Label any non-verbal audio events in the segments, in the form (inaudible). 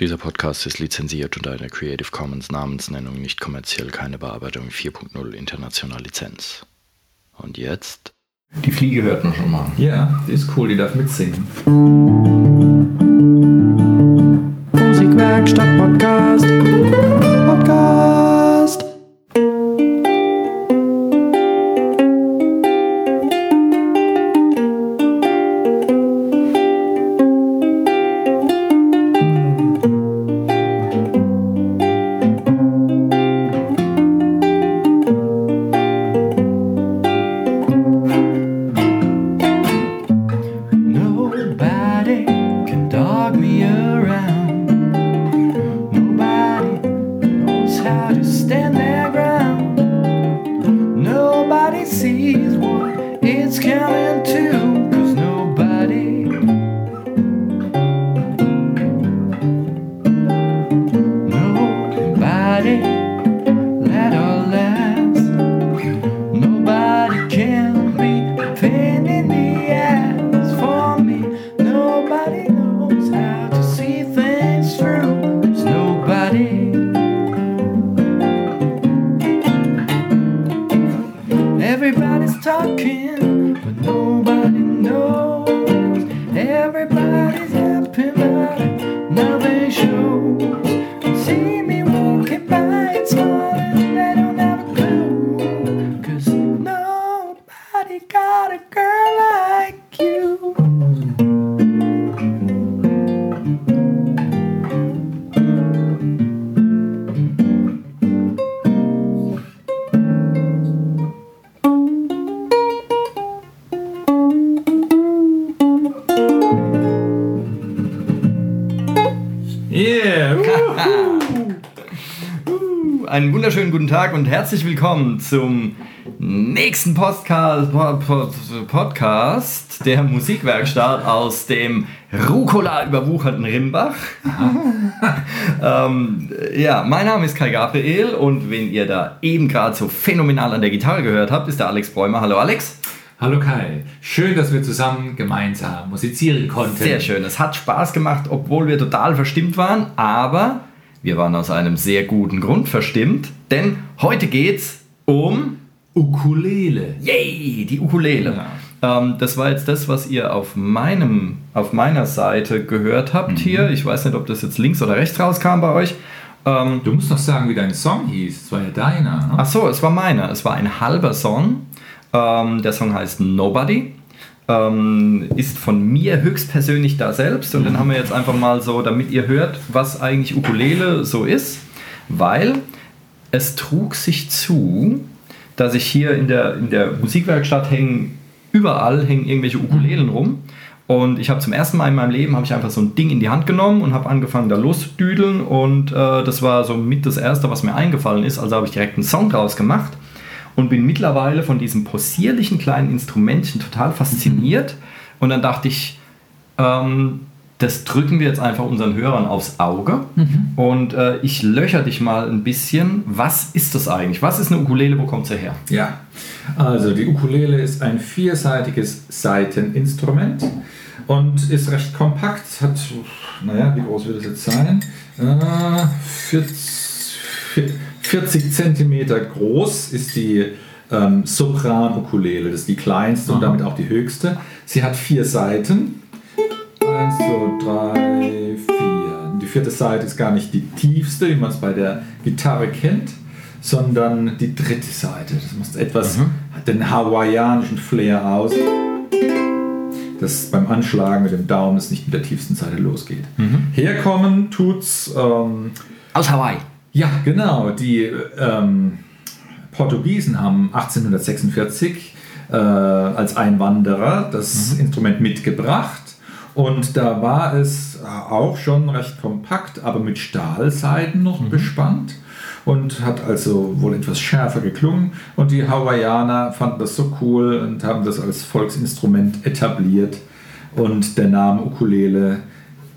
Dieser Podcast ist lizenziert unter einer Creative Commons Namensnennung nicht kommerziell keine Bearbeitung 4.0 international Lizenz. Und jetzt? Die Fliege hört man schon mal. Ja, die ist cool, die darf mitsingen. Musikwerkstatt Podcast. Tag und herzlich willkommen zum nächsten Podcast, Pod- Podcast der Musikwerkstatt aus dem Rucola überwucherten Rimbach. (laughs) ähm, ja, mein Name ist Kai Gabriel und wenn ihr da eben gerade so phänomenal an der Gitarre gehört habt, ist der Alex Bräumer. Hallo Alex. Hallo Kai, schön, dass wir zusammen gemeinsam musizieren konnten. Sehr schön. Es hat Spaß gemacht, obwohl wir total verstimmt waren, aber wir waren aus einem sehr guten Grund verstimmt, denn heute geht's um Ukulele. Yay, die Ukulele. Ähm, das war jetzt das, was ihr auf, meinem, auf meiner Seite gehört habt hier. Ich weiß nicht, ob das jetzt links oder rechts rauskam bei euch. Ähm, Du musst noch sagen, wie dein Song hieß. Es war ja deiner. Ne? ach so, es war meiner. Es war ein halber Song. Ähm, der Song heißt Nobody. Ähm, ist von mir höchstpersönlich da selbst. Und den haben wir jetzt einfach mal so, damit ihr hört, was eigentlich Ukulele so ist, weil es trug sich zu, dass ich hier in der, in der Musikwerkstatt hängen, überall hängen irgendwelche Ukulelen rum. Und ich habe zum ersten Mal in meinem Leben habe ich einfach so ein Ding in die Hand genommen und habe angefangen da loszudüdeln und äh, das war so mit das erste, was mir eingefallen ist. Also habe ich direkt einen Song draus gemacht und bin mittlerweile von diesem possierlichen kleinen Instrumentchen total fasziniert. Und dann dachte ich, ähm, das drücken wir jetzt einfach unseren Hörern aufs Auge. Und äh, ich löcher dich mal ein bisschen. Was ist das eigentlich? Was ist eine Ukulele? Wo kommt sie her? Ja, also die Ukulele ist ein vierseitiges Saiteninstrument und ist recht kompakt. Hat, naja, wie groß wird es jetzt sein? Äh, 40, 40 Zentimeter groß ist die ähm, Sopran-Ukulele. Das ist die kleinste und damit auch die höchste. Sie hat vier Seiten. Eins, zwei, drei, vier. Die vierte Seite ist gar nicht die tiefste, wie man es bei der Gitarre kennt, sondern die dritte Seite. Das macht etwas hat den hawaiianischen Flair aus, dass beim Anschlagen mit dem Daumen es nicht mit der tiefsten Seite losgeht. Herkommen tut's. Ähm, Aus Hawaii. Ja, genau. Die ähm, Portugiesen haben 1846 äh, als Einwanderer das Instrument mitgebracht. Und da war es auch schon recht kompakt, aber mit Stahlseiten noch bespannt und hat also wohl etwas schärfer geklungen. Und die Hawaiianer fanden das so cool und haben das als Volksinstrument etabliert. Und der Name Ukulele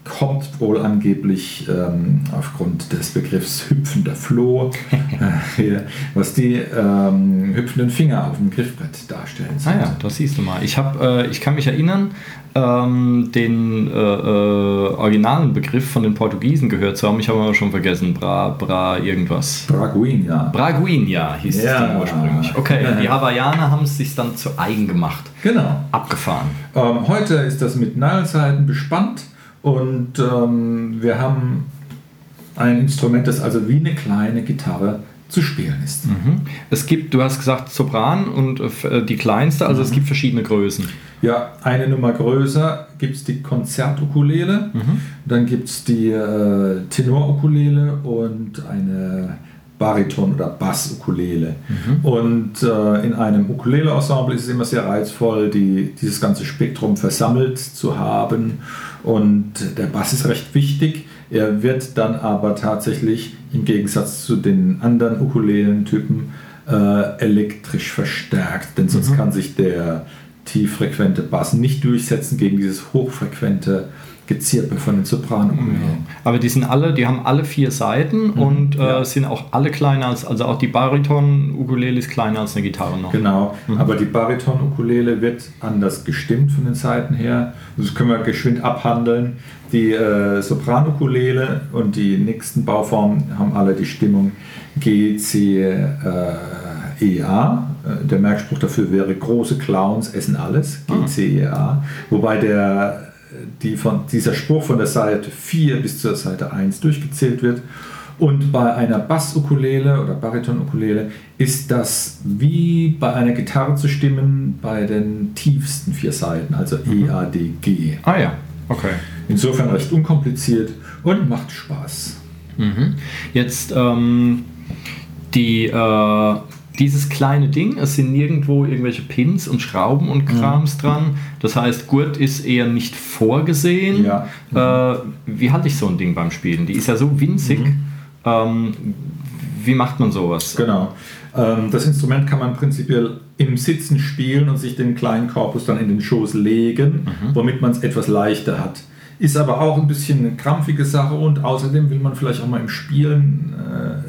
kommt wohl angeblich ähm, aufgrund des Begriffs hüpfender Floh, (laughs) äh, was die ähm, hüpfenden Finger auf dem Griffbrett darstellen. Ah ja, das siehst du mal. Ich, hab, äh, ich kann mich erinnern, ähm, den äh, äh, originalen Begriff von den Portugiesen gehört zu haben. Ich habe aber schon vergessen. Bra, bra, irgendwas. Braguinha. Braguinha hieß Ja. es dann ursprünglich. Okay, Ja. die Hawaiianer haben es sich dann zu eigen gemacht. Genau. Abgefahren. Ähm, heute ist das mit Nullseiten bespannt und ähm, wir haben ein Instrument, das also wie eine kleine Gitarre zu spielen ist. Mhm. Es gibt, du hast gesagt Sopran und äh, äh, die kleinste, also es gibt verschiedene Größen. Ja, eine Nummer größer gibt es die Konzertukulele, dann gibt es die äh, Tenor-Ukulele und eine Bariton- oder Bass-Ukulele. Und äh, in einem Ukulele-Ensemble ist es immer sehr reizvoll, die, dieses ganze Spektrum versammelt zu haben. Und der Bass ist recht wichtig. Er wird dann aber tatsächlich im Gegensatz zu den anderen Ukulelentypen äh, elektrisch verstärkt, denn sonst kann sich der tieffrequente Bass nicht durchsetzen gegen dieses hochfrequente Gezirpe von den Sopranukulelen. Aber die sind alle, die haben alle vier Seiten und äh, ja. sind auch alle kleiner als, also auch die Bariton-Ukulele ist kleiner als eine Gitarre noch. Genau, aber die Bariton-Ukulele wird anders gestimmt von den Seiten her. Das können wir geschwind abhandeln. Die äh, Sopran-Ukulele und die nächsten Bauformen haben alle die Stimmung G, C, äh, E, A. Äh, Der Merkspruch dafür wäre: große Clowns essen alles. G, C, E, A. Wobei der, die von, dieser Spruch von der Seite 4 bis zur Seite 1 durchgezählt wird. Und bei einer Bass-Ukulele oder Bariton-Ukulele ist das wie bei einer Gitarre zu stimmen bei den tiefsten vier Seiten, also E, A, D, G. Ah ja, okay. Insofern recht unkompliziert und macht Spaß. Mhm. Jetzt ähm, die, äh, dieses kleine Ding, es sind nirgendwo irgendwelche Pins und Schrauben und Krams dran. Das heißt, Gurt ist eher nicht vorgesehen. Ja. Äh, wie halte ich so ein Ding beim Spielen? Die ist ja so winzig. Ähm, wie macht man sowas? Genau. Ähm, Das Instrument kann man prinzipiell im Sitzen spielen und sich den kleinen Korpus dann in den Schoß legen, womit man es etwas leichter hat. Ist aber auch ein bisschen eine krampfige Sache und außerdem will man vielleicht auch mal im Spielen,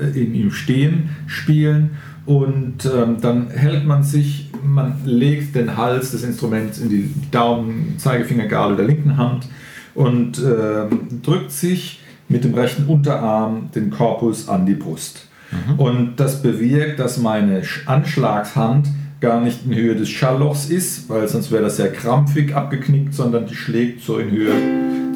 äh, im Stehen spielen und ähm, dann hält man sich, man legt den Hals des Instruments in die Daumen, Zeigefingergabel der linken Hand und ähm, drückt sich mit dem rechten Unterarm den Korpus an die Brust. Und das bewirkt, dass meine Sch- Anschlagshand gar nicht in Höhe des Schalllochs ist, weil sonst wäre das sehr krampfig abgeknickt, sondern die schlägt so in Höhe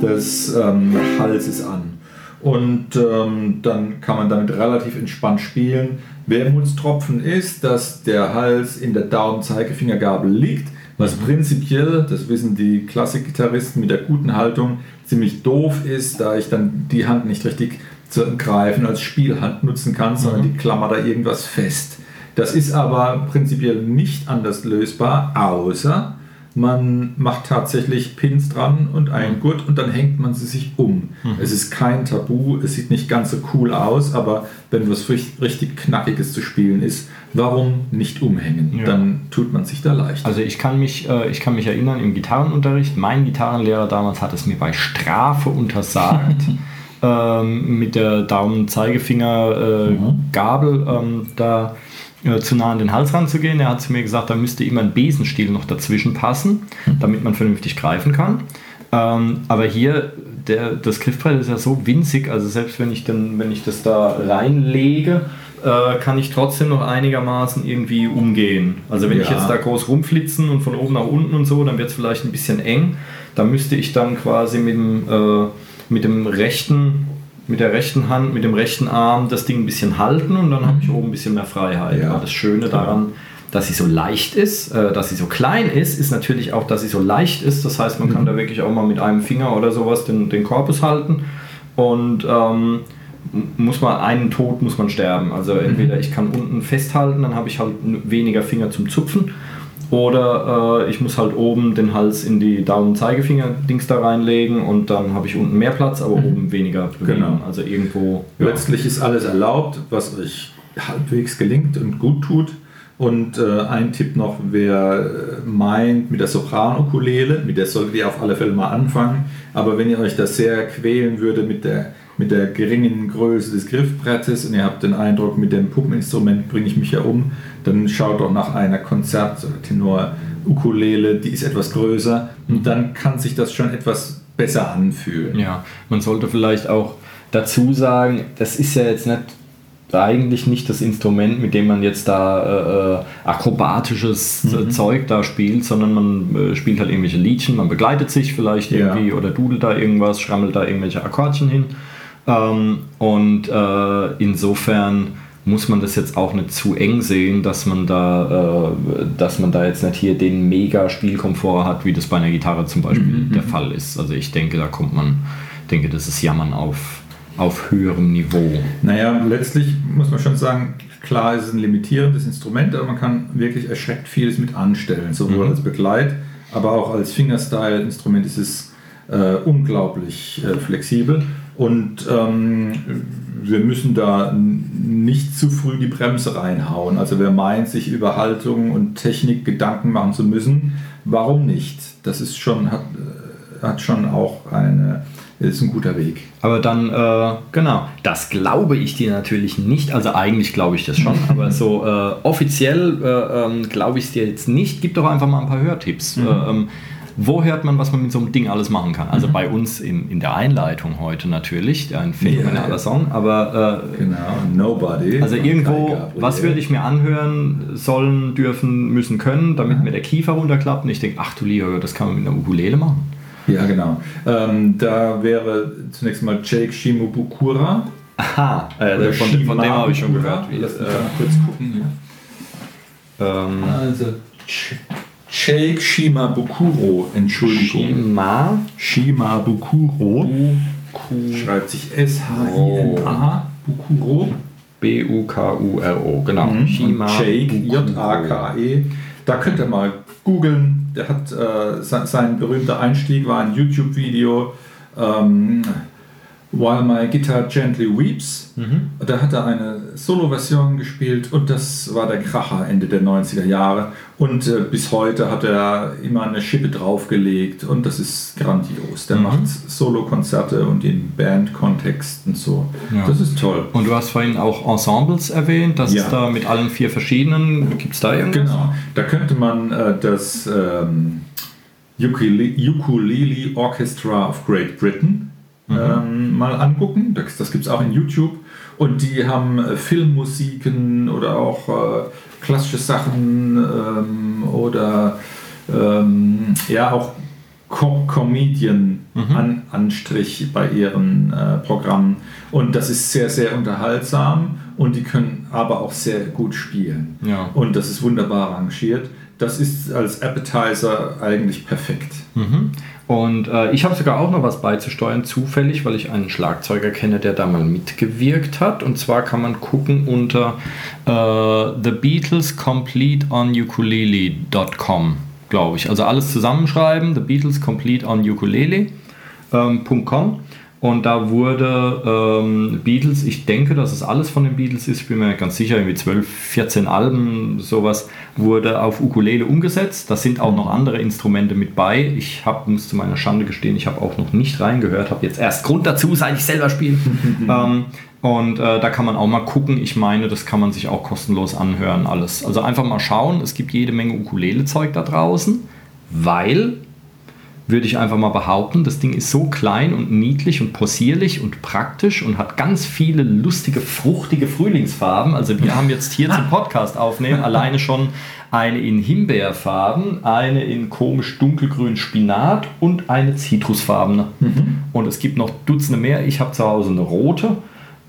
des ähm, Halses an. Und ähm, dann kann man damit relativ entspannt spielen. Wermutstropfen ist, dass der Hals in der Daumen-Zeigefingergabel liegt, was prinzipiell, das wissen die Klassikgitarristen mit der guten Haltung, ziemlich doof ist, da ich dann die Hand nicht richtig zu greifen als Spielhand nutzen kann, sondern die Klammer da irgendwas fest. Das ist aber prinzipiell nicht anders lösbar, außer man macht tatsächlich Pins dran und einen Gurt und dann hängt man sie sich um. Es ist kein Tabu, es sieht nicht ganz so cool aus, aber wenn was richtig, Knackiges zu spielen ist, warum nicht umhängen? Ja. Dann tut man sich da leicht. Also ich kann mich, äh, ich kann mich erinnern im Gitarrenunterricht, mein Gitarrenlehrer damals hat es mir bei Strafe untersagt, (laughs) ähm, mit der Daumen-Zeigefinger-Gabel ähm, da äh, zu nah an den Hals ranzugehen. Er hat zu mir gesagt, da müsste immer ein Besenstiel noch dazwischen passen, damit man vernünftig greifen kann. Ähm, aber hier, der, das Griffbrett ist ja so winzig, also selbst wenn ich, dann, wenn ich das da reinlege, äh, kann ich trotzdem noch einigermaßen irgendwie umgehen. Also wenn ich Ja. jetzt da groß rumflitzen und von oben nach unten und so, dann wird es vielleicht ein bisschen eng. Da müsste ich dann quasi mit dem, äh, mit dem rechten, mit der rechten Hand, mit dem rechten Arm das Ding ein bisschen halten und dann habe ich oben ein bisschen mehr Freiheit. Ja. Das Schöne daran, dass sie so leicht ist, äh, dass sie so klein ist, ist natürlich auch, dass sie so leicht ist. Das heißt, man kann da wirklich auch mal mit einem Finger oder sowas den, den Korpus halten und ähm, muss man einen Tod muss man sterben. Also entweder ich kann unten festhalten, dann habe ich halt weniger Finger zum Zupfen. Oder äh, ich muss halt oben den Hals in die Daumen-Zeigefinger-Dings da reinlegen und dann habe ich unten mehr Platz, aber oben weniger Bewegung. Genau. Also irgendwo. Ja. Letztlich ist alles erlaubt, was euch halbwegs gelingt und gut tut. Und äh, ein Tipp noch, wer äh, meint mit der Sopran-Ukulele, mit der solltet ihr auf alle Fälle mal anfangen. Aber wenn ihr euch das sehr quälen würde mit der, mit der geringen Größe des Griffbrettes und ihr habt den Eindruck, mit dem Puppeninstrument bringe ich mich ja um, dann schaut doch nach einer Konzert- oder Tenor-Ukulele, die ist etwas größer und dann kann sich das schon etwas besser anfühlen. Ja, man sollte vielleicht auch dazu sagen, das ist ja jetzt nicht eigentlich nicht das Instrument, mit dem man jetzt da äh, akrobatisches äh, Zeug da spielt, sondern man äh, spielt halt irgendwelche Liedchen, man begleitet sich vielleicht Ja. irgendwie oder dudelt da irgendwas, schrammelt da irgendwelche Akkordchen hin. Ähm, und äh, insofern muss man das jetzt auch nicht zu eng sehen, dass man da, äh, dass man da jetzt nicht hier den mega Spielkomfort hat, wie das bei einer Gitarre zum Beispiel der Fall ist. Also ich denke, da kommt man, denke, das ist Jammern auf, auf höherem Niveau. Naja, letztlich muss man schon sagen, klar ist es ein limitierendes Instrument, aber man kann wirklich erschreckt vieles mit anstellen, sowohl Mhm. als Begleit, aber auch als Fingerstyle-Instrument ist es äh, unglaublich äh, flexibel und ähm, wir müssen da nicht zu früh die Bremse reinhauen. Also wer meint, sich über Haltung und Technik Gedanken machen zu müssen, warum nicht? Das ist schon, hat, äh, hat schon auch eine, ist ein guter Weg. Aber dann, äh, genau, das glaube ich dir natürlich nicht. Also eigentlich glaube ich das schon, aber so äh, offiziell äh, ähm, glaube ich es dir jetzt nicht. Gib doch einfach mal ein paar Hörtipps. Äh, ähm, wo hört man, was man mit so einem Ding alles machen kann? Also bei uns in, in der Einleitung heute natürlich, ein phänomenaler Ja. Song, aber äh, Genau, Nobody. also irgendwo, was würde ich mir anhören sollen, dürfen, müssen, können, damit mir der Kiefer runterklappt und ich denke, ach du lieber, das kann man mit einer Ukulele machen. Ja, genau. Ähm, da wäre zunächst mal Jake Shimobukura. Aha, äh, von, von dem habe ich schon gehört. Wie, Lass mich äh, mal kurz gucken. Ja. ähm, Also, Jake Shimabukuro, Entschuldigung. Shima Shimabukuro. Schreibt sich S-H-I-M-A. Bukuro. B-U-K-U-R-O, genau. Mhm. Shima Und Jake. J-A-K-E. Da könnt ihr mal googeln. Der hat äh, sein, sein berühmter Einstieg war ein YouTube-Video. Ähm, While My Guitar Gently Weeps. Mhm. Da hat er eine Solo-Version gespielt und das war der Kracher Ende der 90er Jahre. Und äh, bis heute hat er immer eine Schippe draufgelegt und das ist grandios. Der Mhm. macht Solo-Konzerte und in Band-Kontexten so. Ja. Das ist toll. Und du hast vorhin auch Ensembles erwähnt, das Ja. ist da mit allen vier verschiedenen. Gibt es da irgendwas? Genau, da könnte man äh, das ähm, Ukulele, Ukulele Orchestra of Great Britain ähm, mal angucken. Das, das gibt es auch in YouTube. Und die haben äh, Filmmusiken oder auch äh, klassische Sachen ähm, oder ähm, ja auch Co Comedian an, Anstrich bei ihren äh, Programmen. Und das ist sehr, sehr unterhaltsam und die können aber auch sehr gut spielen. Ja. Und das ist wunderbar arrangiert. Das ist als Appetizer eigentlich perfekt. Mhm. Und äh, ich habe sogar auch noch was beizusteuern, zufällig, weil ich einen Schlagzeuger kenne, der da mal mitgewirkt hat. Und zwar kann man gucken unter äh, The Beatles Complete on Ukulele.com, glaube ich. Also alles zusammenschreiben, The Beatles Complete on Ukulele. Ähm. Und da wurde ähm, Beatles, ich denke, dass es alles von den Beatles ist, ich bin mir ganz sicher, irgendwie 12, 14 Alben, sowas, wurde auf Ukulele umgesetzt. Da sind auch noch andere Instrumente mit bei. Ich hab, muss zu meiner Schande gestehen, ich habe auch noch nicht reingehört, habe jetzt erst Grund dazu, seit ich selber spiele. (laughs) ähm, und äh, da kann man auch mal gucken. Ich meine, das kann man sich auch kostenlos anhören, alles. Also einfach mal schauen. Es gibt jede Menge Ukulele-Zeug da draußen, weil würde ich einfach mal behaupten, das Ding ist so klein und niedlich und possierlich und praktisch und hat ganz viele lustige, fruchtige Frühlingsfarben. Also wir haben jetzt hier zum Podcast aufnehmen alleine schon eine in Himbeerfarben, eine in komisch dunkelgrün Spinat und eine zitrusfarbene. Und es gibt noch Dutzende mehr. Ich habe zu Hause eine rote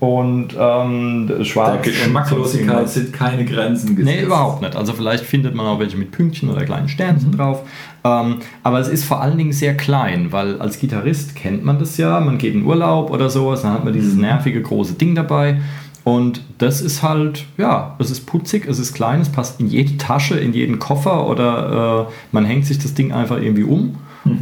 und ähm, Der schwarz. und Geschmacklosigkeit sind keine Grenzen gesetzt. Nee, überhaupt nicht. Also vielleicht findet man auch welche mit Pünktchen oder kleinen Sternchen drauf. Ähm, aber es ist vor allen Dingen sehr klein, weil als Gitarrist kennt man das ja. Man geht in Urlaub oder sowas, dann hat man dieses nervige große Ding dabei. Und das ist halt, ja, es ist putzig, es ist klein, es passt in jede Tasche, in jeden Koffer oder äh, man hängt sich das Ding einfach irgendwie um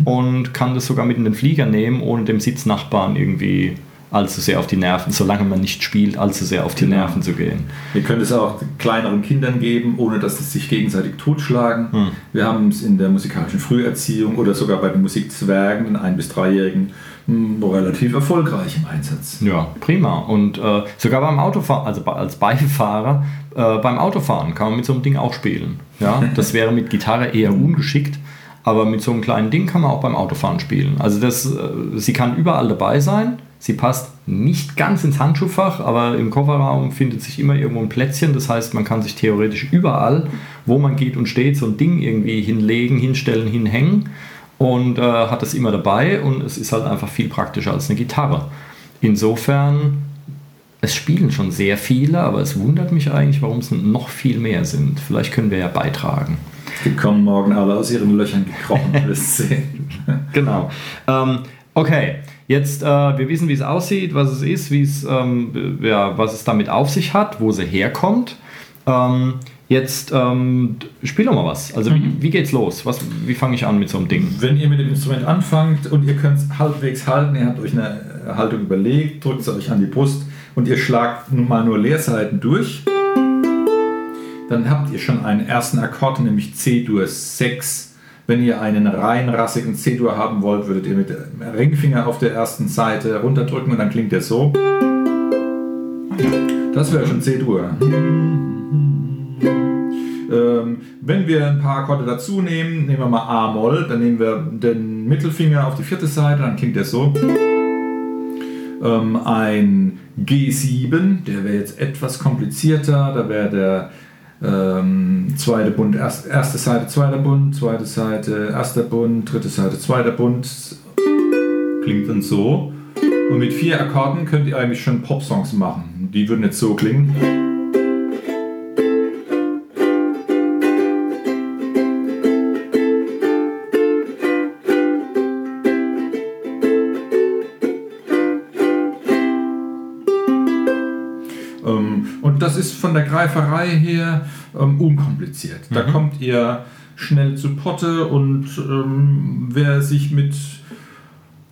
und kann das sogar mit in den Flieger nehmen, ohne dem Sitznachbarn irgendwie allzu sehr auf die Nerven, solange man nicht spielt, allzu sehr auf die Genau. Nerven zu gehen. Ihr könnt es auch kleineren Kindern geben, ohne dass sie sich gegenseitig totschlagen. Hm. Wir haben es in der musikalischen Früherziehung oder sogar bei den Musikzwergen, den Ein- bis Dreijährigen, mh, relativ erfolgreich im Einsatz. Ja, prima. Und äh, sogar beim Autofahren, also als Beifahrer, äh, beim Autofahren kann man mit so einem Ding auch spielen. Ja, (laughs) das wäre mit Gitarre eher ungeschickt, aber mit so einem kleinen Ding kann man auch beim Autofahren spielen. Also das, äh, sie kann überall dabei sein. Sie passt nicht ganz ins Handschuhfach, aber im Kofferraum findet sich immer irgendwo ein Plätzchen. Das heißt, man kann sich theoretisch überall, wo man geht und steht, so ein Ding irgendwie hinlegen, hinstellen, hinhängen und äh, hat das immer dabei und es ist halt einfach viel praktischer als eine Gitarre. Insofern, es spielen schon sehr viele, aber es wundert mich eigentlich, warum es noch viel mehr sind. Vielleicht können wir ja beitragen. Die kommen morgen alle aus ihren Löchern gekrochen, (laughs) alles sehen. Genau. Ähm, okay, jetzt, äh, wir wissen, wie es aussieht, was es ist, wie es, ähm, ja, was es damit auf sich hat, wo sie herkommt. Ähm, jetzt ähm, spiel doch mal was. Also, wie, wie geht's los? Was, wie fange ich an mit so einem Ding? Wenn ihr mit dem Instrument anfangt und ihr könnt es halbwegs halten, ihr habt euch eine Haltung überlegt, drückt es euch an die Brust und ihr schlagt nun mal nur Leerseiten durch, dann habt ihr schon einen ersten Akkord, nämlich C-Dur 6. Wenn ihr einen rein rassigen C-Dur haben wollt, würdet ihr mit dem Ringfinger auf der ersten Seite runterdrücken und dann klingt der so. Das wäre schon C-Dur. Ähm, wenn wir ein paar Akkorde dazu nehmen, nehmen wir mal A-Moll, dann nehmen wir den Mittelfinger auf die vierte Seite, dann klingt der so. Ähm, ein G7, der wäre jetzt etwas komplizierter, da wäre der ähm, zweite Bund, erst, erste Seite, zweiter Bund, zweite Seite, erster Bund, dritte Seite, zweiter Bund. Klingt dann so. Und mit vier Akkorden könnt ihr eigentlich schon Pop-Songs machen. Die würden jetzt so klingen. Von der Greiferei her ähm, unkompliziert. Da kommt ihr schnell zu Potte und ähm, wer sich mit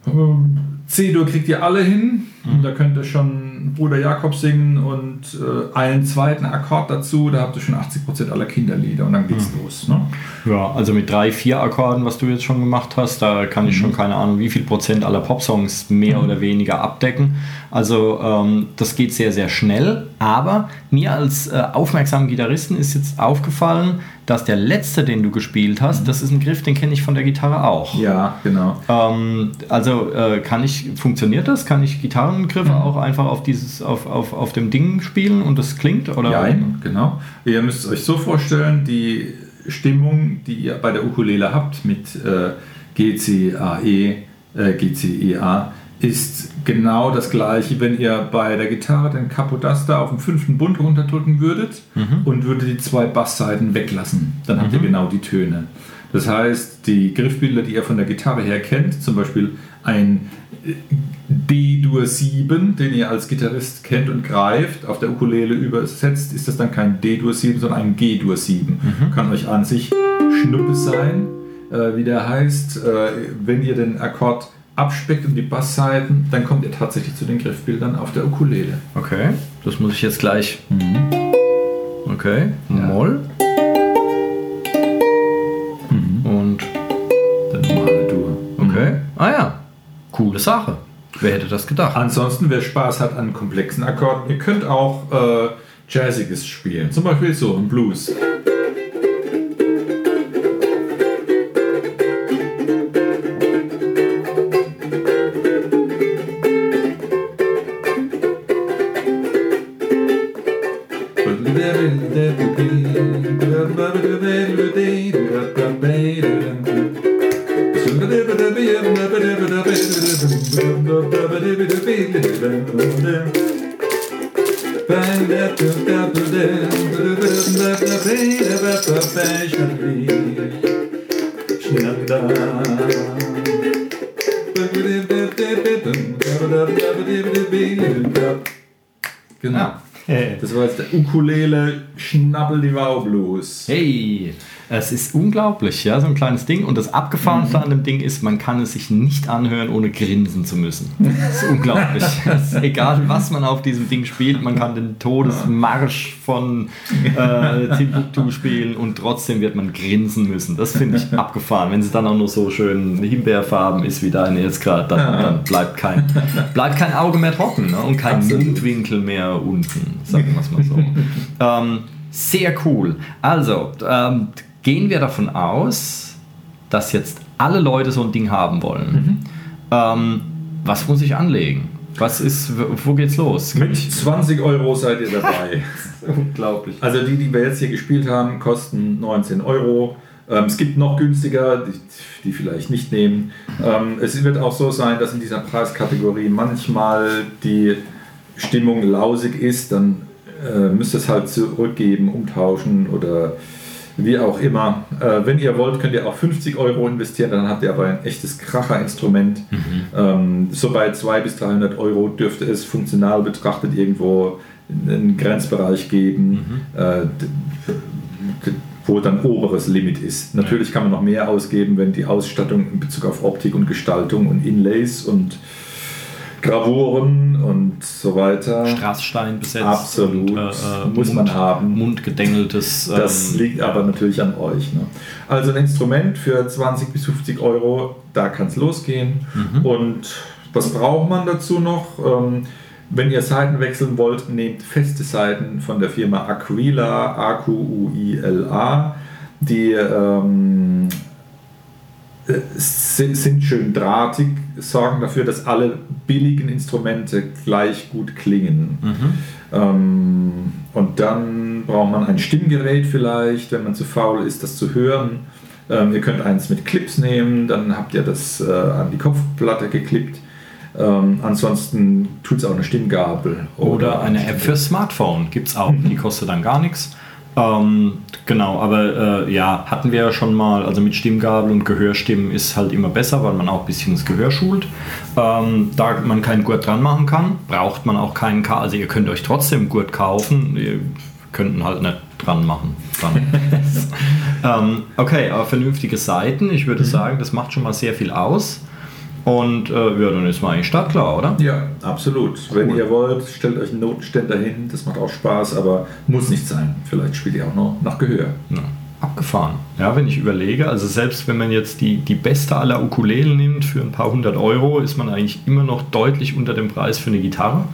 ähm, C-Dur kriegt ihr alle hin. Und Da könnt ihr schon Bruder Jakob singen und äh, einen zweiten Akkord dazu. Da habt ihr schon 80% aller Kinderlieder und dann geht's los. Ne? Ja, also mit drei, vier Akkorden, was du jetzt schon gemacht hast, da kann ich schon keine Ahnung, wie viel Prozent aller Popsongs mehr oder weniger abdecken. Also ähm, das geht sehr, sehr schnell. Aber mir als äh, aufmerksamen Gitarristen ist jetzt aufgefallen, dass der letzte, den du gespielt hast, das ist ein Griff, den kenne ich von der Gitarre auch. Ja, genau. Ähm, also äh, kann ich, funktioniert das? Kann ich Gitarrengriffe auch einfach auf dieses, auf, auf, auf dem Ding spielen und das klingt? Oder? Ja, genau. Ihr müsst es euch so vorstellen, die Stimmung, die ihr bei der Ukulele habt mit äh, G, C, A, E, äh, G, C, E, A, ist genau das gleiche, wenn ihr bei der Gitarre den Capodaster auf dem fünften Bund runterdrücken würdet und würdet die zwei Bassseiten weglassen. Dann habt ihr genau die Töne. Das heißt, die Griffbilder, die ihr von der Gitarre her kennt, zum Beispiel ein äh, D-Dur 7, den ihr als Gitarrist kennt und greift, auf der Ukulele übersetzt, ist das dann kein D-Dur 7, sondern ein G-Dur 7. Kann euch an sich Schnuppe sein, äh, wie der heißt. Äh, wenn ihr den Akkord abspeckt und die Bassseiten, dann kommt ihr tatsächlich zu den Griffbildern auf der Ukulele. Okay, das muss ich jetzt gleich. Okay, Moll. Und Der normale Dur. okay. Ah ja, coole Sache. Wer hätte das gedacht? Ansonsten, wer Spaß hat an komplexen Akkorden, ihr könnt auch äh, Jazziges spielen. Zum Beispiel so ein Blues. Genau. Ja. Das war jetzt der Ukulele Schnabbel die Wow Blues. Hey, es ist unglaublich, ja, so ein kleines Ding. Und das Abgefahrenste an dem Ding ist, man kann es sich nicht anhören, ohne grinsen zu müssen. Das ist unglaublich. (laughs) Es ist egal, was man auf diesem Ding spielt, man kann den Todesmarsch von äh, (laughs) Timbuktu spielen und trotzdem wird man grinsen müssen. Das finde ich abgefahren. Wenn es dann auch noch so schön himbeerfarben ist wie deine jetzt gerade, dann, dann bleibt, kein, bleibt kein Auge mehr trocken ne? und kein Absolut. Mundwinkel mehr unten, sagen wir es mal so. (laughs) ähm, sehr cool. Also, ähm, gehen wir davon aus, dass jetzt alle Leute so ein Ding haben wollen. Ähm, was muss ich anlegen? Was ist, wo geht's los? Mit 20 Euro seid ihr dabei. (laughs) Unglaublich. Also die, die wir jetzt hier gespielt haben, kosten 19 Euro. Ähm, es gibt noch günstiger, die, die vielleicht nicht nehmen. Ähm, es wird auch so sein, dass in dieser Preiskategorie manchmal die Stimmung lausig ist, dann äh, müsst ihr es halt zurückgeben, umtauschen oder wie auch immer. Äh, wenn ihr wollt, könnt ihr auch 50 Euro investieren, dann habt ihr aber ein echtes Kracherinstrument. Ähm, so bei 200 bis 300 Euro dürfte es funktional betrachtet irgendwo einen Grenzbereich geben, äh, d- d- wo dann oberes Limit ist. Natürlich kann man noch mehr ausgeben, wenn die Ausstattung in Bezug auf Optik und Gestaltung und Inlays und Gravuren und so weiter. Straßstein besetzt. Absolut. Und, äh, äh, Muss man haben. Mundgedengeltes. Das ähm, liegt aber natürlich an euch. Ne? Also ein Instrument für 20 bis 50 Euro, da kann es losgehen. Und was braucht man dazu noch? Ähm, wenn ihr Seiten wechseln wollt, nehmt feste Seiten von der Firma Aquila, A-Q-U-I-L-A. Die ähm, äh, sind, sind schön drahtig, sorgen dafür, dass alle billigen Instrumente gleich gut klingen. Ähm, und dann braucht man ein Stimmgerät vielleicht, wenn man zu faul ist, das zu hören. Ähm, ihr könnt eins mit Clips nehmen, dann habt ihr das äh, an die Kopfplatte geklippt. Ähm, ansonsten tut es auch eine Stimmgabel. Oder eine App fürs Smartphone gibt es auch. Mhm. Die kostet dann gar nichts. Ähm, genau, aber äh, ja, hatten wir ja schon mal, also mit Stimmgabel und Gehörstimmen ist halt immer besser, weil man auch ein bisschen das Gehör schult. Ähm, da man keinen Gurt dran machen kann, braucht man auch keinen K. Also ihr könnt euch trotzdem Gurt kaufen, ihr könnt ihn halt nicht dran machen. (laughs) Ähm, okay, aber vernünftige Seiten, ich Mhm. würde sagen, das macht schon mal sehr viel aus. Und äh, ja, dann ist man eigentlich startklar, oder? Ja, absolut. Wenn ihr wollt, stellt euch einen Notenständer hin, das macht auch Spaß, aber muss nicht sein. Vielleicht spielt ihr auch noch nach Gehör. Ja, abgefahren. Ja, wenn ich überlege, also selbst wenn man jetzt die, die beste aller Ukulelen nimmt für ein paar hundert Euro, ist man eigentlich immer noch deutlich unter dem Preis für eine Gitarre.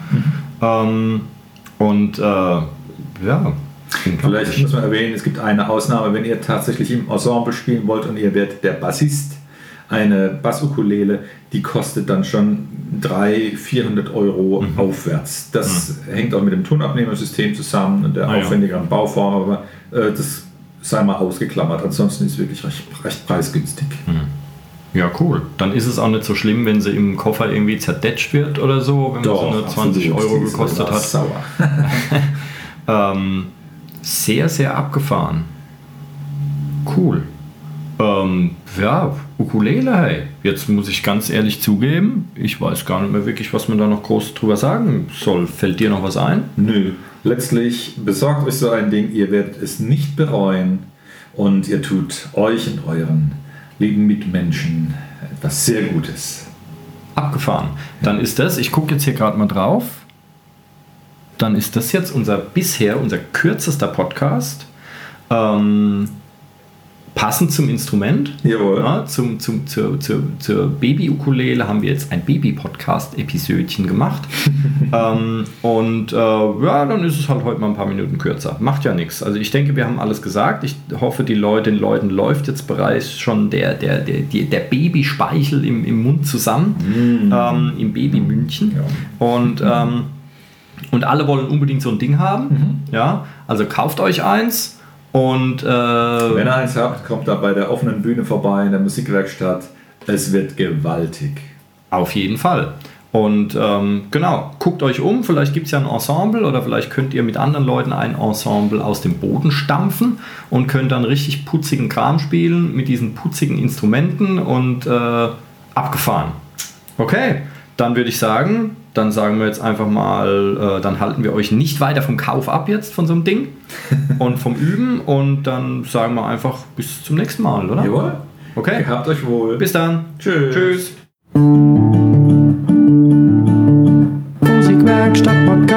Ähm, und äh, ja, Vielleicht muss man erwähnen, es gibt eine Ausnahme, wenn ihr tatsächlich im Ensemble spielen wollt und ihr werdet der Bassist. Eine Bassukulele, die kostet dann schon 300, 400 Euro aufwärts. Das hängt auch mit dem Tonabnehmersystem zusammen und der Ah, ja. aufwendigeren Bauform, aber äh, das sei mal ausgeklammert. Ansonsten ist es wirklich recht, recht preisgünstig. ja, cool. Dann ist es auch nicht so schlimm, wenn sie im Koffer irgendwie zerdetscht wird oder so, wenn man so eine 20 absolut. Euro gekostet hat. Sauer. (laughs) Ähm, sehr, sehr abgefahren. Cool. Ähm, ja, Ukulele, hey. Jetzt muss ich ganz ehrlich zugeben, ich weiß gar nicht mehr wirklich, was man da noch groß drüber sagen soll. Fällt dir noch was ein? Nö. Letztlich besorgt euch so ein Ding, ihr werdet es nicht bereuen und ihr tut euch und euren lieben Mitmenschen etwas sehr Gutes. Abgefahren. Dann ist das, ich gucke jetzt hier gerade mal drauf, dann ist das jetzt unser bisher, unser kürzester Podcast. Ähm, passend zum Instrument. Jawohl. Ja, zum, zum, zur, zur, zur Baby-Ukulele haben wir jetzt ein Baby-Podcast-Episödchen gemacht. (laughs) ähm, und äh, ja, dann ist es halt heute mal ein paar Minuten kürzer. Macht ja nichts. Also ich denke, wir haben alles gesagt. Ich hoffe, die Leute, den Leuten läuft jetzt bereits schon der, der, der, der, Babyspeichel im, im Mund zusammen. Ähm, Im Babymündchen. Ja. Und, ähm, und alle wollen unbedingt so ein Ding haben. Ja, also kauft euch eins. Und äh, Wenn ihr eins habt, kommt da bei der offenen Bühne vorbei in der Musikwerkstatt. Es wird gewaltig. Auf jeden Fall. Und ähm, genau, guckt euch um, vielleicht gibt es ja ein Ensemble oder vielleicht könnt ihr mit anderen Leuten ein Ensemble aus dem Boden stampfen und könnt dann richtig putzigen Kram spielen mit diesen putzigen Instrumenten und äh, abgefahren. Okay, dann würde ich sagen, dann sagen wir jetzt einfach mal, äh, dann halten wir euch nicht weiter vom Kauf ab jetzt von so einem Ding (laughs) und vom Üben und dann sagen wir einfach bis zum nächsten Mal, oder? Jawohl. Okay. Gehabt euch wohl. Bis dann. Tschüss. Tschüss. Musikwerkstatt Podcast.